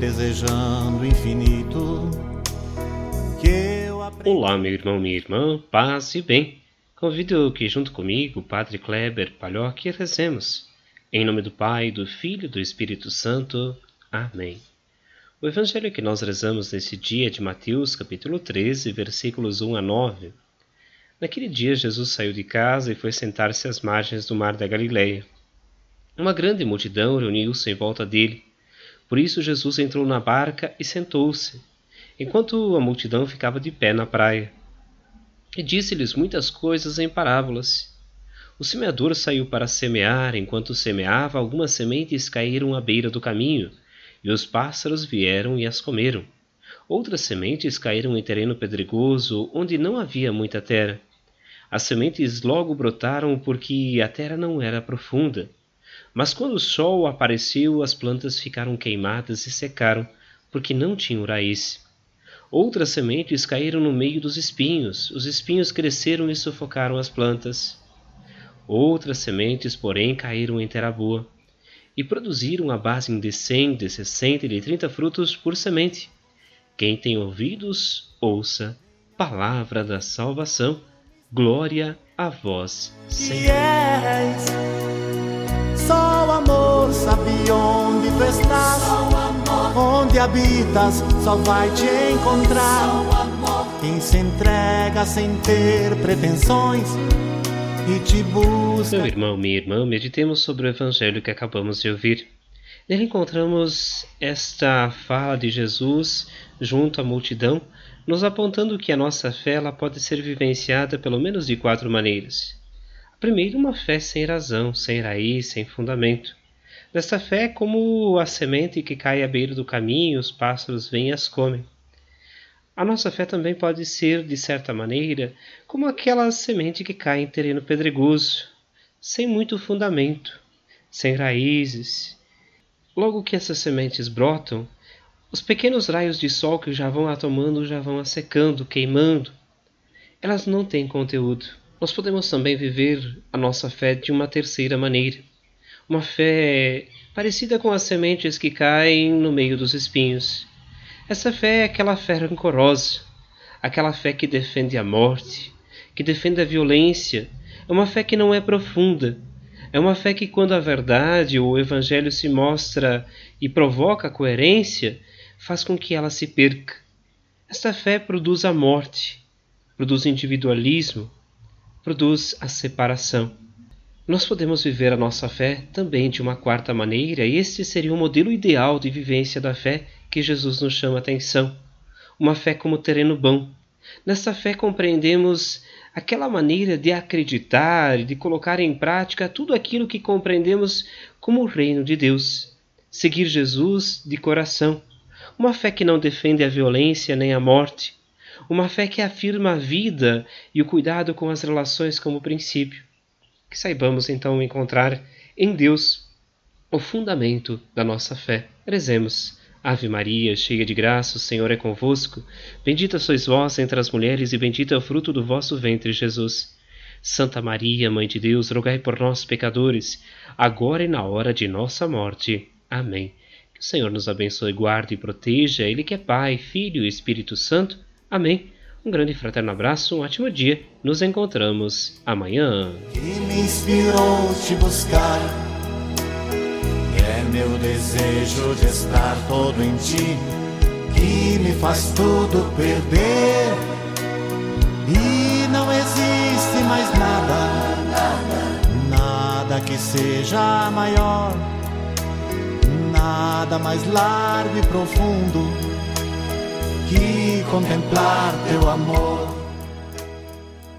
desejando infinito. Olá, meu irmão, minha irmã, paz e bem. Convido que junto comigo, Padre Kleber Palhoque, rezemos. Em nome do Pai, do Filho e do Espírito Santo. Amém. O evangelho que nós rezamos nesse dia é de Mateus, capítulo 13, versículos 1 a 9. Naquele dia, Jesus saiu de casa e foi sentar-se às margens do mar da Galileia. Uma grande multidão reuniu-se em volta dele. Por isso, Jesus entrou na barca e sentou-se, enquanto a multidão ficava de pé na praia. E disse-lhes muitas coisas em parábolas. O semeador saiu para semear, enquanto semeava, algumas sementes caíram à beira do caminho e os pássaros vieram e as comeram. Outras sementes caíram em terreno pedregoso, onde não havia muita terra. As sementes logo brotaram porque a terra não era profunda. Mas quando o sol apareceu, as plantas ficaram queimadas e secaram, porque não tinham raiz. Outras sementes caíram no meio dos espinhos. Os espinhos cresceram e sufocaram as plantas. Outras sementes, porém, caíram em terra boa e produziram a base de cem, de sessenta e de trinta frutos por semente. Quem tem ouvidos, ouça. Palavra da salvação. Glória a vós, Senhor. és. Sabe onde tu estás. Onde habitas, só vai te encontrar. Quem se entrega sem ter pretensões e te busca. Meu irmão, minha irmã, meditemos sobre o evangelho que acabamos de ouvir. Nele encontramos esta fala de Jesus junto à multidão, nos apontando que a nossa fé ela pode ser vivenciada pelo menos de quatro maneiras. A primeira, uma fé sem razão, sem raiz, sem fundamento. Nesta fé é como a semente que cai à beira do caminho, os pássaros vêm e as comem. A nossa fé também pode ser, de certa maneira, como aquela semente que cai em terreno pedregoso, sem muito fundamento, sem raízes. Logo que essas sementes brotam, os pequenos raios de sol que já vão a tomando já vão a secando, queimando. Elas não têm conteúdo. Nós podemos também viver a nossa fé de uma terceira maneira. Uma fé parecida com as sementes que caem no meio dos espinhos. Essa fé é aquela fé rancorosa, aquela fé que defende a morte, que defende a violência. É uma fé que não é profunda. É uma fé que, quando a verdade ou o evangelho se mostra e provoca a coerência, faz com que ela se perca. Esta fé produz a morte, produz individualismo, produz a separação. Nós podemos viver a nossa fé também de uma quarta maneira, e este seria o modelo ideal de vivência da fé que Jesus nos chama a atenção. Uma fé como terreno bom. Nessa fé compreendemos aquela maneira de acreditar e de colocar em prática tudo aquilo que compreendemos como o reino de Deus. Seguir Jesus de coração. Uma fé que não defende a violência nem a morte. Uma fé que afirma a vida e o cuidado com as relações como princípio. Que saibamos então encontrar em Deus o fundamento da nossa fé. Rezemos. Ave Maria, cheia de graça, o Senhor é convosco. Bendita sois vós entre as mulheres, e bendito é o fruto do vosso ventre, Jesus. Santa Maria, Mãe de Deus, rogai por nós, pecadores, agora e na hora de nossa morte. Amém. Que o Senhor nos abençoe, guarde e proteja, Ele que é Pai, Filho e Espírito Santo. Amém. Um grande e fraterno abraço, um ótimo dia. Nos encontramos amanhã. que me inspirou te buscar. É meu desejo de estar todo em ti, que me faz tudo perder. E não existe mais nada, nada que seja maior, nada mais largo e profundo que contemplar teu amor.